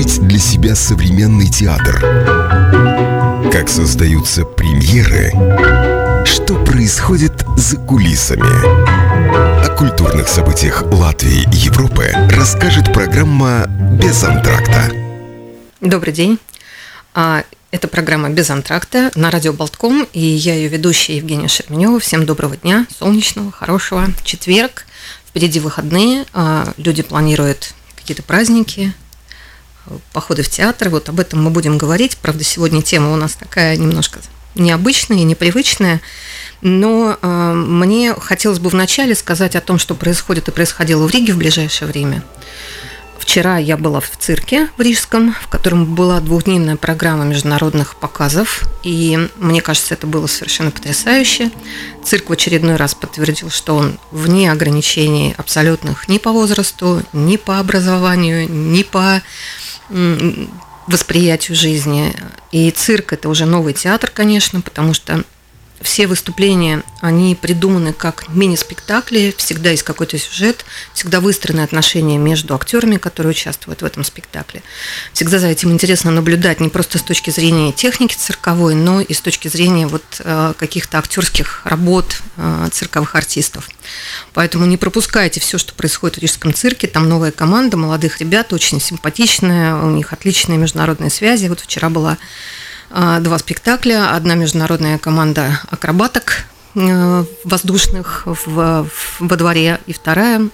открыть для себя современный театр? Как создаются премьеры? Что происходит за кулисами? О культурных событиях Латвии и Европы расскажет программа «Без антракта». Добрый день. А, это программа «Без антракта» на радио «Болтком», и я ее ведущая Евгения Шерменева. Всем доброго дня, солнечного, хорошего. Четверг, впереди выходные, а, люди планируют какие-то праздники, походы в театр. Вот об этом мы будем говорить. Правда, сегодня тема у нас такая немножко необычная и непривычная. Но э, мне хотелось бы вначале сказать о том, что происходит и происходило в Риге в ближайшее время. Вчера я была в цирке в Рижском, в котором была двухдневная программа международных показов, и мне кажется, это было совершенно потрясающе. Цирк в очередной раз подтвердил, что он вне ограничений абсолютных ни по возрасту, ни по образованию, ни по восприятию жизни. И цирк – это уже новый театр, конечно, потому что все выступления, они придуманы как мини-спектакли, всегда есть какой-то сюжет, всегда выстроены отношения между актерами, которые участвуют в этом спектакле. Всегда за этим интересно наблюдать не просто с точки зрения техники цирковой, но и с точки зрения вот э, каких-то актерских работ э, цирковых артистов. Поэтому не пропускайте все, что происходит в Рижском цирке. Там новая команда молодых ребят, очень симпатичная, у них отличные международные связи. Вот вчера была два спектакля. Одна международная команда акробаток э, воздушных в, во дворе, и вторая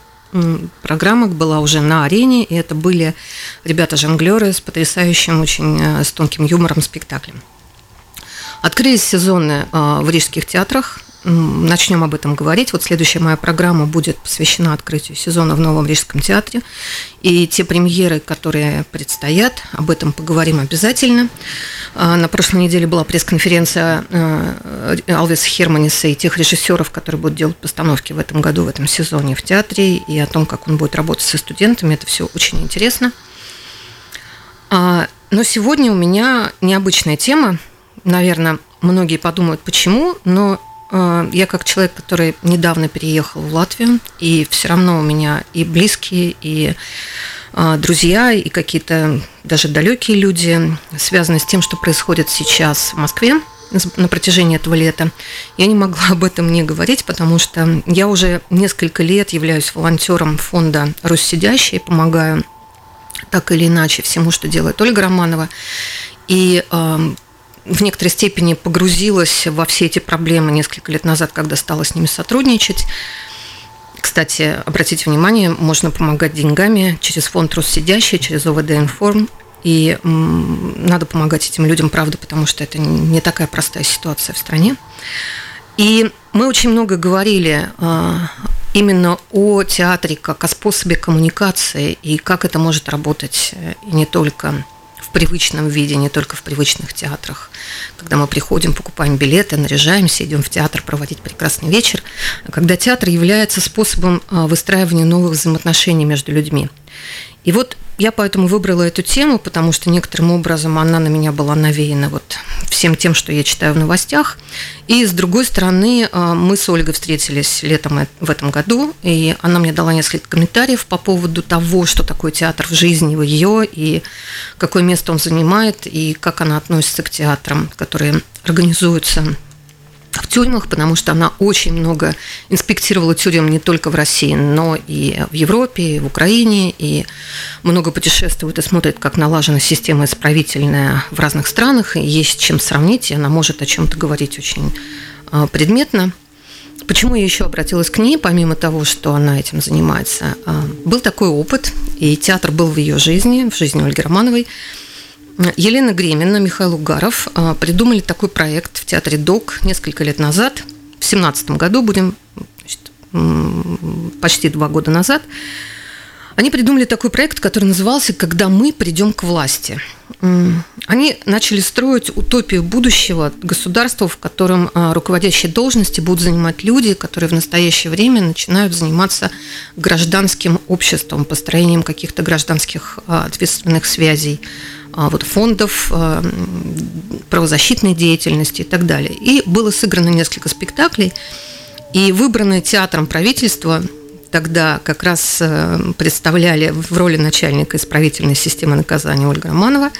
программа была уже на арене, и это были ребята-жонглеры с потрясающим, очень э, с тонким юмором спектаклем. Открылись сезоны э, в рижских театрах начнем об этом говорить. Вот следующая моя программа будет посвящена открытию сезона в Новом Рижском театре. И те премьеры, которые предстоят, об этом поговорим обязательно. А, на прошлой неделе была пресс-конференция э, Алвиса Херманиса и тех режиссеров, которые будут делать постановки в этом году, в этом сезоне в театре, и о том, как он будет работать со студентами. Это все очень интересно. А, но сегодня у меня необычная тема. Наверное, многие подумают, почему, но я как человек, который недавно переехал в Латвию, и все равно у меня и близкие, и э, друзья, и какие-то даже далекие люди связаны с тем, что происходит сейчас в Москве на протяжении этого лета. Я не могла об этом не говорить, потому что я уже несколько лет являюсь волонтером фонда «Руссидящие», помогаю так или иначе всему, что делает Ольга Романова. И в некоторой степени погрузилась во все эти проблемы несколько лет назад, когда стала с ними сотрудничать. Кстати, обратите внимание, можно помогать деньгами через фонд «Россидящий», через ОВД «Информ». И надо помогать этим людям, правда, потому что это не такая простая ситуация в стране. И мы очень много говорили а, именно о театре как о способе коммуникации и как это может работать э, и не только в привычном виде, не только в привычных театрах. Когда мы приходим, покупаем билеты, наряжаемся, идем в театр проводить прекрасный вечер. Когда театр является способом а, выстраивания новых взаимоотношений между людьми. И вот я поэтому выбрала эту тему, потому что некоторым образом она на меня была навеяна вот всем тем, что я читаю в новостях. И с другой стороны, а, мы с Ольгой встретились летом в этом году, и она мне дала несколько комментариев по поводу того, что такое театр в жизни ее, и какое место он занимает, и как она относится к театрам, которые организуются в тюрьмах, потому что она очень много инспектировала тюрем не только в России, но и в Европе, и в Украине, и много путешествует и смотрит, как налажена система исправительная в разных странах, и есть чем сравнить, и она может о чем-то говорить очень а, предметно. Почему я еще обратилась к ней, помимо того, что она этим занимается? А, был такой опыт, и театр был в ее жизни, в жизни Ольги Романовой – Елена Гремина, Михаил Угаров а, придумали такой проект в театре ДОК несколько лет назад. В семнадцатом году будем значит, почти два года назад. Они придумали такой проект, который назывался «Когда мы придем к власти». Они начали строить утопию будущего государства, в котором а, руководящие должности будут занимать люди, которые в настоящее время начинают заниматься гражданским обществом, построением каких-то гражданских а, ответственных связей, вот, фондов, а, правозащитной деятельности и так далее. И было сыграно несколько спектаклей, и выбранное театром правительства тогда как раз э, представляли в роли начальника исправительной системы наказания Ольга Романова.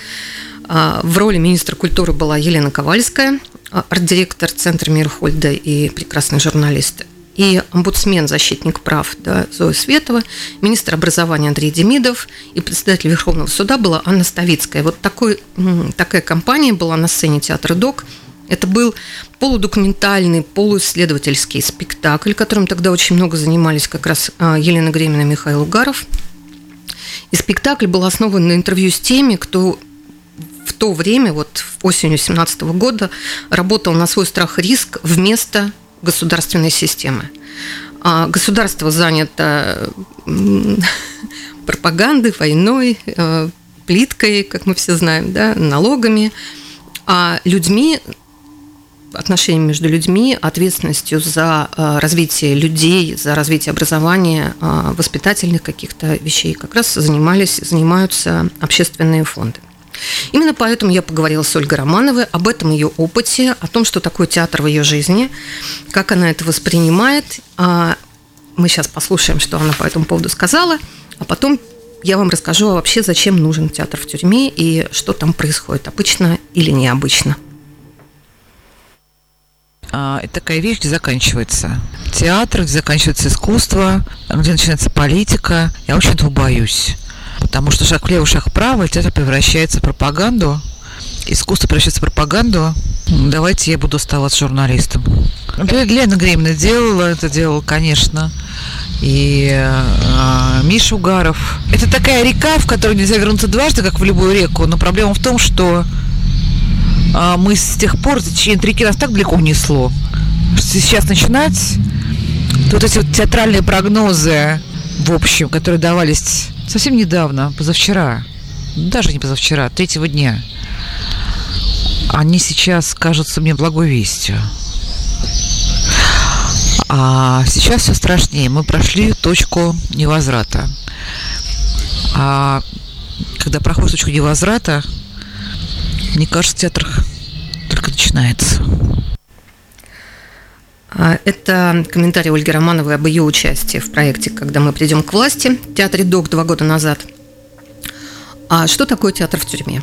А, в роли министра культуры была Елена Ковальская, а, арт-директор Центра Мирхольда и прекрасный журналист. И омбудсмен, защитник прав да, Зоя Светова, министр образования Андрей Демидов и председатель Верховного суда была Анна Ставицкая. Вот такой, такая компания была на сцене театра ДОК. Это был полудокументальный, полуисследовательский спектакль, которым тогда очень много занимались как раз а, Елена Гремина и Михаил Угаров. И спектакль был основан на интервью с теми, кто в то время, вот осенью 17 года, работал на свой страх и риск вместо государственной системы. А государство занято пропагандой, войной, э, плиткой, как мы все знаем, да, налогами, а людьми отношениями между людьми, ответственностью за э, развитие людей, за развитие образования, э, воспитательных каких-то вещей как раз занимались, занимаются общественные фонды. Именно поэтому я поговорила с Ольгой Романовой об этом ее опыте, о том, что такое театр в ее жизни, как она это воспринимает. А мы сейчас послушаем, что она по этому поводу сказала, а потом я вам расскажу вообще, зачем нужен театр в тюрьме и что там происходит, обычно или необычно. А, это такая вещь, где заканчивается театр, где заканчивается искусство, где начинается политика. Я очень этого боюсь. Потому что шаг влево, шаг вправо, театр превращается в пропаганду, искусство превращается в пропаганду. Давайте я буду оставаться журналистом. Лена Гремина делала, это делала, конечно. И э, Миша Угаров. Это такая река, в которую нельзя вернуться дважды, как в любую реку. Но проблема в том, что э, мы с тех пор, течение реки нас так далеко унесло, что сейчас начинать, то вот эти вот театральные прогнозы, в общем, которые давались совсем недавно, позавчера, даже не позавчера, третьего дня, они сейчас кажутся мне благой вестью. А сейчас все страшнее. Мы прошли точку невозврата. А когда проходит точку невозврата, мне кажется, театр только начинается. А, это комментарий Ольги Романовой об ее участии в проекте «Когда мы придем к власти» в театре ДОК два года назад. А что такое театр в тюрьме?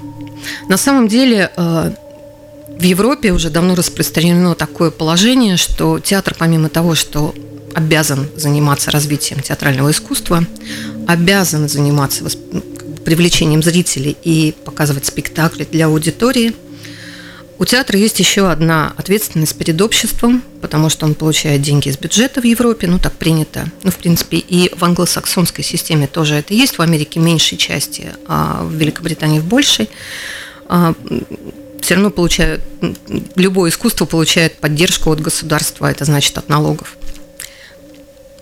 На самом деле э, в Европе уже давно распространено такое положение, что театр, помимо того, что обязан заниматься развитием театрального искусства, обязан заниматься привлечением зрителей и показывать спектакли для аудитории – у театра есть еще одна ответственность перед обществом, потому что он получает деньги из бюджета в Европе, ну так принято. Ну, в принципе, и в англосаксонской системе тоже это есть, в Америке меньшей части, а в Великобритании в большей. А, все равно получают, любое искусство получает поддержку от государства, это значит от налогов.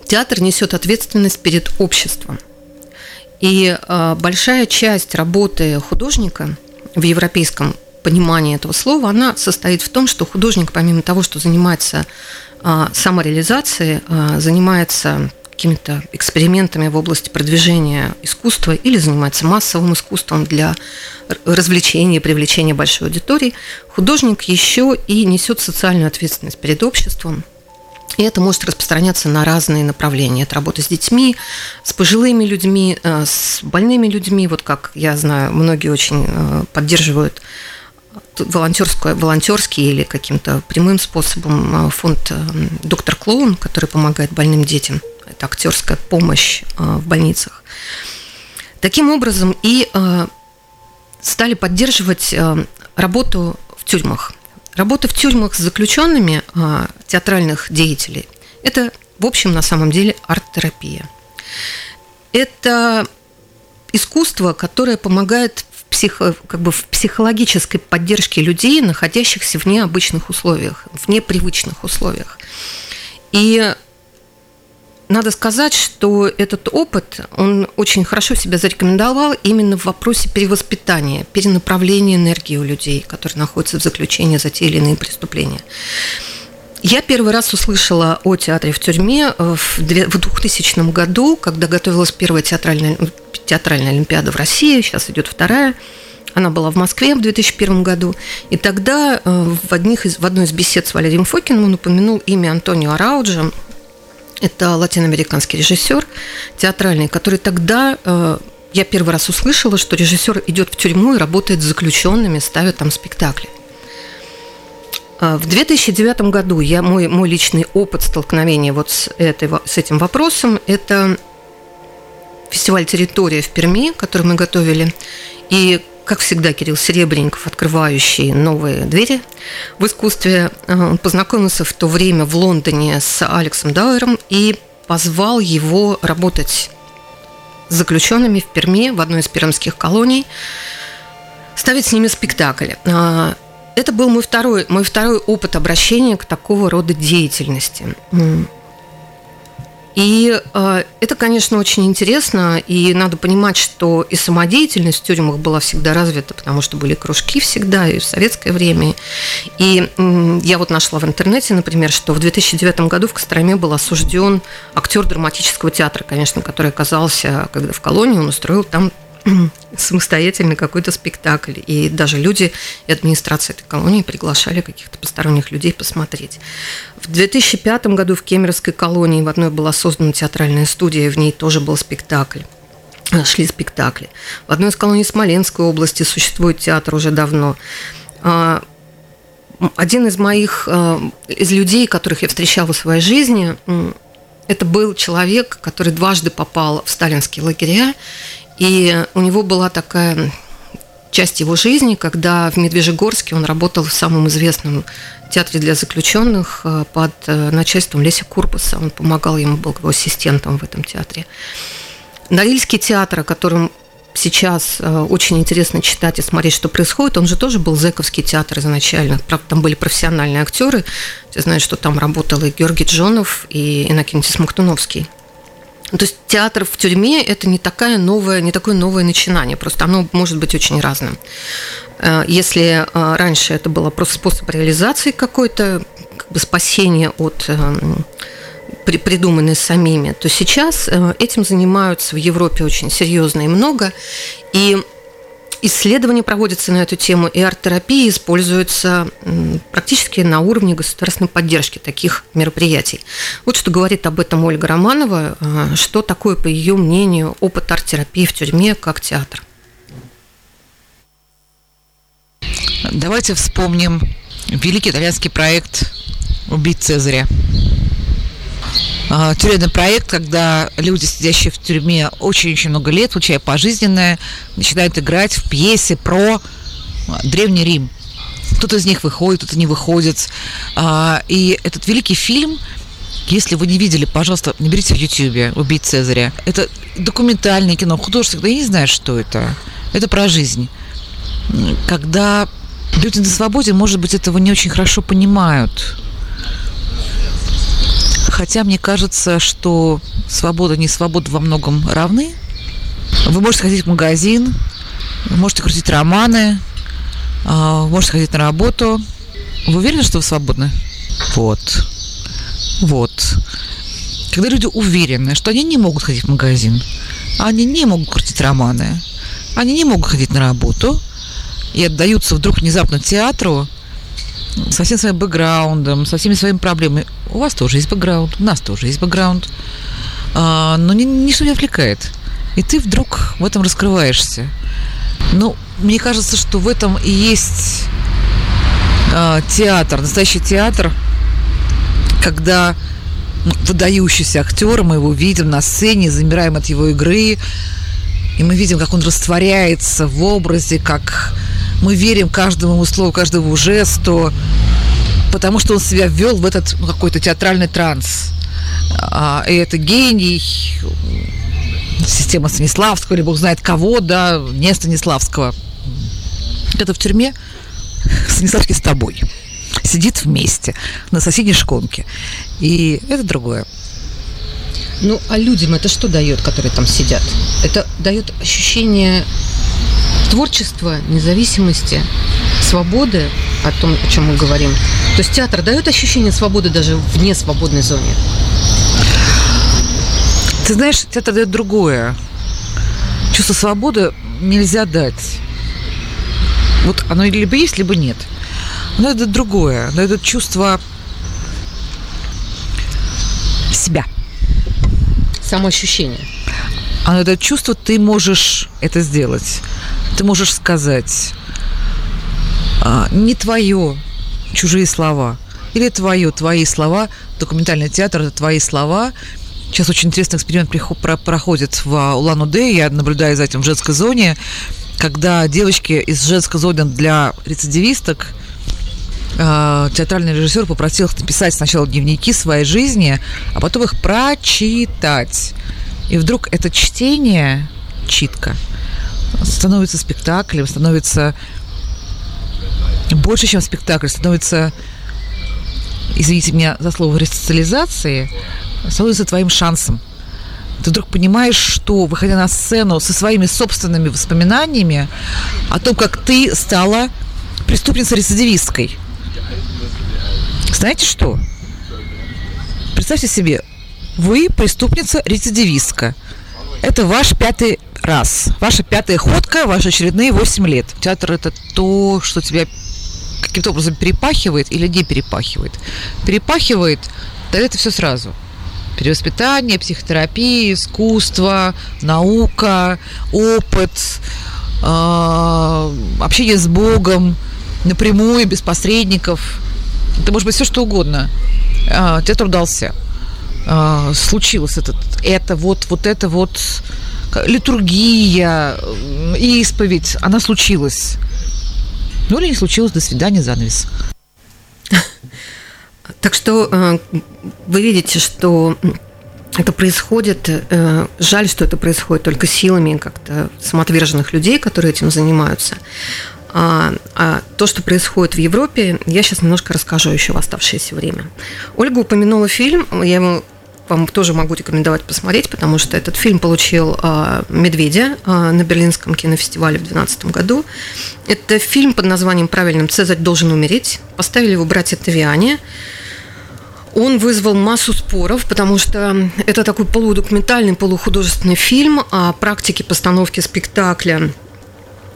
Театр несет ответственность перед обществом. И а, большая часть работы художника в европейском понимание этого слова, она состоит в том, что художник, помимо того, что занимается а, самореализацией, а, занимается какими-то экспериментами в области продвижения искусства или занимается массовым искусством для развлечения, привлечения большой аудитории, художник еще и несет социальную ответственность перед обществом. И это может распространяться на разные направления. Это работа с детьми, с пожилыми людьми, а, с больными людьми. Вот как я знаю, многие очень поддерживают волонтерское, волонтерский или каким-то прямым способом э, фонд э, «Доктор Клоун», который помогает больным детям. Это актерская помощь э, в больницах. Таким образом и стали поддерживать работу в тюрьмах. Работа в тюрьмах с заключенными театральных деятелей – это, в общем, на самом деле арт-терапия. Это искусство, которое помогает психо, как бы в психологической поддержке людей, находящихся в необычных условиях, в непривычных условиях. И надо сказать, что этот опыт, он очень хорошо себя зарекомендовал именно в вопросе перевоспитания, перенаправления энергии у людей, которые находятся в заключении за те или иные преступления. Я первый раз услышала о театре в тюрьме в 2000 году, когда готовилась первая театральная, театральная олимпиада в России, сейчас идет вторая. Она была в Москве в 2001 году. И тогда э, в, одних из, в одной из бесед с Валерием Фокиным он упомянул имя Антонио Арауджа, Это латиноамериканский режиссер театральный, который тогда э, я первый раз услышала, что режиссер идет в тюрьму и работает с заключенными, ставит там спектакли. Э, в 2009 году я, мой, мой личный опыт столкновения вот с, этой, с этим вопросом – это фестиваль «Территория» в Перми, который мы готовили. И как всегда, Кирилл Серебренников, открывающий новые двери в искусстве. Э, он познакомился в то время в Лондоне с Алексом Дауэром и позвал его работать с заключенными в Перми, в одной из пермских колоний, ставить с ними спектакль. Это был мой второй, мой второй опыт обращения к такого рода деятельности. И э, это, конечно, очень интересно, и надо понимать, что и самодеятельность в тюрьмах была всегда развита, потому что были кружки всегда, и в советское время. И э, я вот нашла в интернете, например, что в 2009 году в Костроме был осужден актер драматического театра, конечно, который оказался, когда в колонии, он устроил там самостоятельно какой-то спектакль. И даже люди и администрация этой колонии приглашали каких-то посторонних людей посмотреть. В 2005 году в Кемеровской колонии в одной была создана театральная студия, в ней тоже был спектакль шли спектакли. В одной из колоний Смоленской области существует театр уже давно. А, один из моих, а, из людей, которых я встречала в своей жизни, это был человек, который дважды попал в сталинские лагеря, и у него была такая часть его жизни, когда в Медвежьегорске он работал в самом известном театре для заключенных э, под э, начальством Леся Курбаса. Он помогал ему, был его ассистентом в этом театре. Норильский театр, о котором сейчас э, очень интересно читать и смотреть, что происходит. Он же тоже был зэковский театр изначально. Правда, там были профессиональные актеры. Все знают, что там работал и Георгий Джонов, и Иннокентий Смоктуновский. Ну, то есть театр в тюрьме – это не, такая новая, не такое новое начинание, просто оно может быть очень разным. Э, если э, раньше это было просто способ реализации какой-то, как бы спасения от э, придуманные самими, то сейчас этим занимаются в Европе очень серьезно и много. И Исследования проводятся на эту тему, и арт-терапия используется практически на уровне государственной поддержки таких мероприятий. Вот что говорит об этом Ольга Романова, а, что такое, по ее мнению, опыт арт-терапии в тюрьме как театр. Давайте вспомним великий итальянский проект «Убить Цезаря». А, тюремный проект, когда люди, сидящие в тюрьме очень-очень много лет, получая пожизненное, начинают играть в пьесе про Древний Рим. Кто-то из них выходит, кто-то не выходит. А, и этот великий фильм, если вы не видели, пожалуйста, наберите в Ютьюбе «Убить Цезаря». Это документальное кино, художественное, я не знаю, что это. Это про жизнь. Когда люди на свободе, может быть, этого не очень хорошо понимают Хотя мне кажется, что свобода не свобода во многом равны. Вы можете ходить в магазин, можете крутить романы, а, можете ходить на работу. Вы уверены, что вы свободны? Вот. Вот. Когда люди уверены, что они не могут ходить в магазин, они не могут крутить романы, они не могут ходить на работу и отдаются вдруг внезапно театру, со всем своим бэкграундом, со всеми своими проблемами. У вас тоже есть бэкграунд, у нас тоже есть бэкграунд. А, но ни, ничто не отвлекает. И ты вдруг в этом раскрываешься. Ну, мне кажется, что в этом и есть а, театр, настоящий театр, когда выдающийся актер, мы его видим на сцене, замираем от его игры, и мы видим, как он растворяется в образе, как мы верим каждому ему слову, каждому жесту, потому что он себя ввел в этот ну, какой-то театральный транс. А, и это гений, система Станиславского, или бог знает кого, да, не Станиславского. Это в тюрьме Станиславский с тобой. Сидит вместе на соседней шконке. И это другое. Ну, а людям это что дает, которые там сидят? Это дает ощущение творчества, независимости, свободы, о том, о чем мы говорим. То есть театр дает ощущение свободы даже в несвободной зоне. Ты знаешь, театр дает другое. Чувство свободы нельзя дать. Вот оно либо есть, либо нет. Но это другое. Но это чувство себя. самоощущение. А это чувство ты можешь это сделать. Ты можешь сказать а, не твое, чужие слова. Или твое, твои слова. Документальный театр – это твои слова. Сейчас очень интересный эксперимент проходит в Улан-Удэ. Я наблюдаю за этим в женской зоне, когда девочки из женской зоны для рецидивисток а, театральный режиссер попросил их написать сначала дневники своей жизни, а потом их прочитать. И вдруг это чтение, читка, становится спектаклем, становится больше, чем спектакль, становится, извините меня за слово, ресоциализации, становится твоим шансом. Ты вдруг понимаешь, что, выходя на сцену со своими собственными воспоминаниями о том, как ты стала преступницей-рецидивисткой. Знаете что? Представьте себе, вы преступница-рецидивистка. Это ваш пятый раз. Ваша пятая ходка, ваши очередные 8 лет. Театр – это то, что тебя каким-то образом перепахивает или не перепахивает. Перепахивает, тогда это все сразу. Перевоспитание, психотерапия, искусство, наука, опыт, э, общение с Богом напрямую, без посредников. Это может быть все что угодно. Э, театр удался. А, случилось этот, это вот, вот это вот литургия, исповедь, она случилась. Ну или не случилось, до свидания, занавес. Так что э, вы видите, что это происходит, э, жаль, что это происходит только силами как-то самоотверженных людей, которые этим занимаются. А, а то, что происходит в Европе, я сейчас немножко расскажу еще в оставшееся время. Ольга упомянула фильм, я ему вам тоже могу рекомендовать посмотреть, потому что этот фильм получил э, «Медведя» э, на Берлинском кинофестивале в 2012 году. Это фильм под названием «Правильным Цезарь должен умереть». Поставили его братья Тавиане. Он вызвал массу споров, потому что это такой полудокументальный, полухудожественный фильм о практике постановки спектакля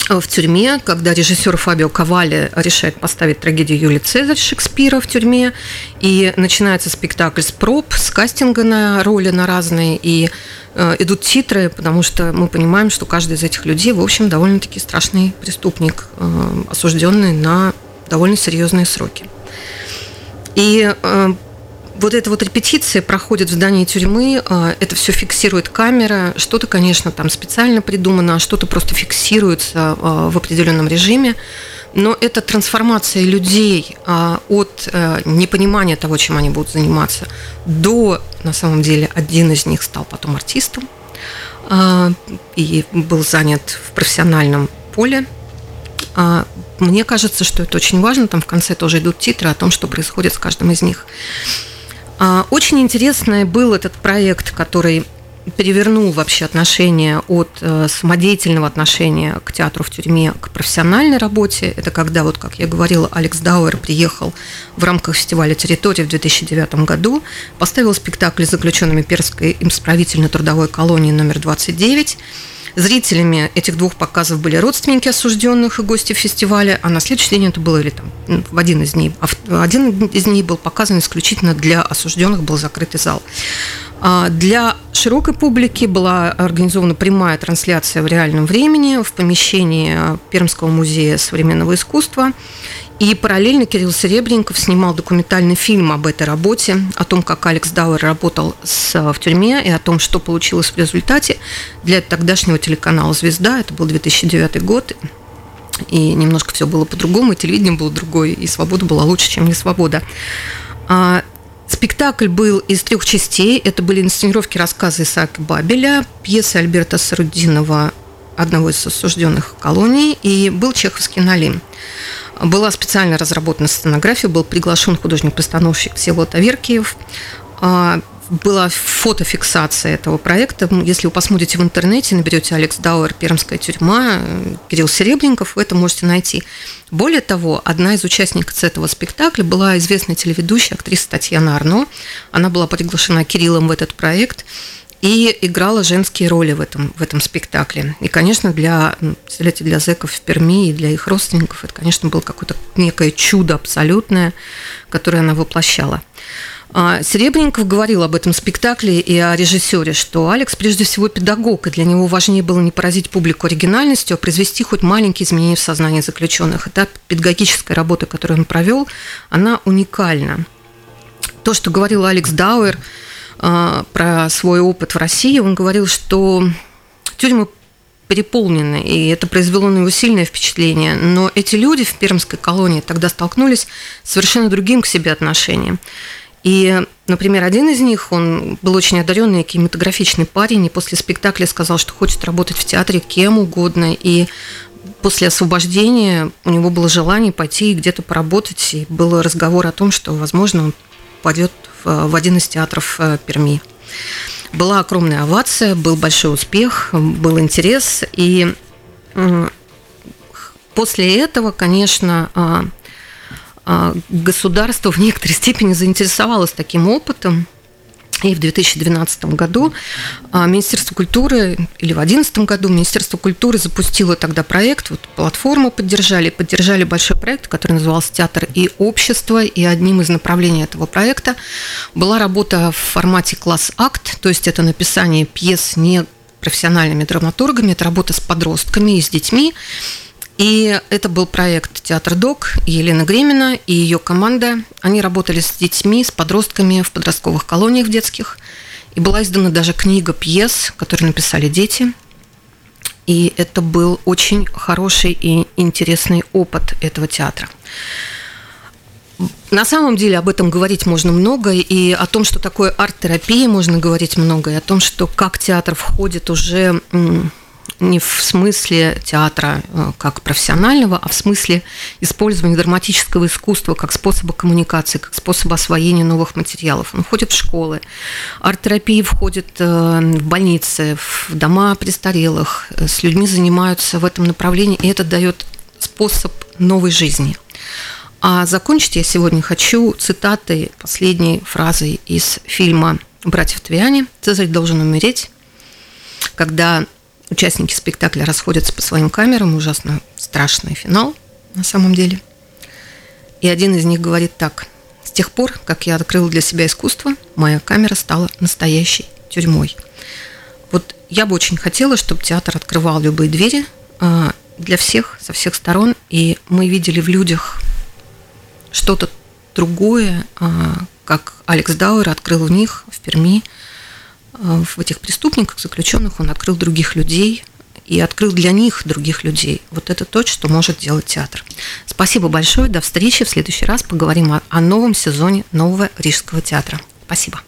в тюрьме, когда режиссер Фабио Кавали решает поставить трагедию Юлии Цезарь Шекспира в тюрьме, и начинается спектакль с проб, с кастинга на роли на разные, и э, идут титры, потому что мы понимаем, что каждый из этих людей, в общем, довольно-таки страшный преступник, э, осужденный на довольно серьезные сроки. И э, вот эта вот репетиция проходит в здании тюрьмы, а, это все фиксирует камера, что-то, конечно, там специально придумано, а что-то просто фиксируется а, в определенном режиме. Но это трансформация людей а, от э, непонимания того, чем они будут заниматься, до, на самом деле, один из них стал потом артистом и был занят в профессиональном поле. Мне кажется, что это очень важно. Там в конце тоже идут титры о том, что происходит с каждым из них. А, очень интересный был этот проект, который перевернул вообще отношение от э, самодеятельного отношения к театру в тюрьме к профессиональной работе. Это когда, вот как я говорила, Алекс Дауэр приехал в рамках фестиваля «Территория» в 2009 году, поставил спектакль с заключенными Перской исправительно-трудовой колонии номер 29 Зрителями этих двух показов были родственники осужденных и гости фестиваля, а на следующий день это было или там в один из дней. А один из дней был показан исключительно для осужденных, был закрытый зал. А для широкой публики была организована прямая трансляция в реальном времени в помещении Пермского музея современного искусства. И параллельно Кирилл Серебренников снимал документальный фильм об этой работе, о том, как Алекс Дауэр работал с, в тюрьме и о том, что получилось в результате для тогдашнего телеканала «Звезда». Это был 2009 год, и немножко все было по-другому, и телевидение было другое, и свобода была лучше, чем не свобода. А, спектакль был из трех частей. Это были инсценировки рассказы Исаака Бабеля, пьесы Альберта Сарудинова, одного из осужденных колоний, и был чеховский «Налим». Была специально разработана сценография, был приглашен художник-постановщик Всеволод Аверкиев. А, была фотофиксация этого проекта. Если вы посмотрите в интернете, наберете Алекс Дауэр «Пермская тюрьма», Кирилл Серебренников, вы это можете найти. Более того, одна из участниц этого спектакля была известная телеведущая, актриса Татьяна Арно. Она была приглашена Кириллом в этот проект и играла женские роли в этом, в этом спектакле. И, конечно, для, представляете, для зэков в Перми и для их родственников это, конечно, было какое-то некое чудо абсолютное, которое она воплощала. А, Серебренников говорил об этом спектакле и о режиссере, что Алекс прежде всего педагог, и для него важнее было не поразить публику оригинальностью, а произвести хоть маленькие изменения в сознании заключенных. Эта педагогическая работа, которую он провел, она уникальна. То, что говорил Алекс Дауэр про свой опыт в России, он говорил, что тюрьмы переполнены, и это произвело на него сильное впечатление. Но эти люди в пермской колонии тогда столкнулись с совершенно другим к себе отношением. И, например, один из них, он был очень одаренный кинематографичный парень, и после спектакля сказал, что хочет работать в театре кем угодно. И после освобождения у него было желание пойти где-то поработать. И был разговор о том, что, возможно, он пойдет в один из театров э, Перми. Была огромная овация, был большой успех, был интерес. И после этого, конечно, а, а, государство в некоторой степени заинтересовалось таким опытом. И в 2012 году а, Министерство культуры, или в 2011 году Министерство культуры запустило тогда проект, вот платформу поддержали, поддержали большой проект, который назывался «Театр и общество», и одним из направлений этого проекта была работа в формате класс-акт, то есть это написание пьес не профессиональными драматургами, это работа с подростками и с детьми, и это был проект «Театр Док» Елена Гремина и ее команда. Они работали с детьми, с подростками в подростковых колониях в детских. И была издана даже книга пьес, которые написали дети. И это был очень хороший и интересный опыт этого театра. На самом деле об этом говорить можно много, и о том, что такое арт-терапия, можно говорить много, и о том, что как театр входит уже не в смысле театра э, как профессионального, а в смысле использования драматического искусства как способа коммуникации, как способа освоения новых материалов. Он входит в школы. Арт-терапия входит э, в больницы, в дома престарелых. Э, с людьми занимаются в этом направлении, и это дает способ новой жизни. А закончить я сегодня хочу цитатой последней фразы из фильма «Братьев Твиане». «Цезарь должен умереть», когда Участники спектакля расходятся по своим камерам, ужасно страшный финал на самом деле. И один из них говорит так. С тех пор, как я открыл для себя искусство, моя камера стала настоящей тюрьмой. Вот я бы очень хотела, чтобы театр открывал любые двери а, для всех, со всех сторон, и мы видели в людях что-то другое, а, как Алекс Дауэр открыл в них, в Перми, в этих преступниках, заключенных, он открыл других людей и открыл для них других людей. Вот это то, что может делать театр. Спасибо большое. До встречи. В следующий раз поговорим о, о новом сезоне нового Рижского театра. Спасибо.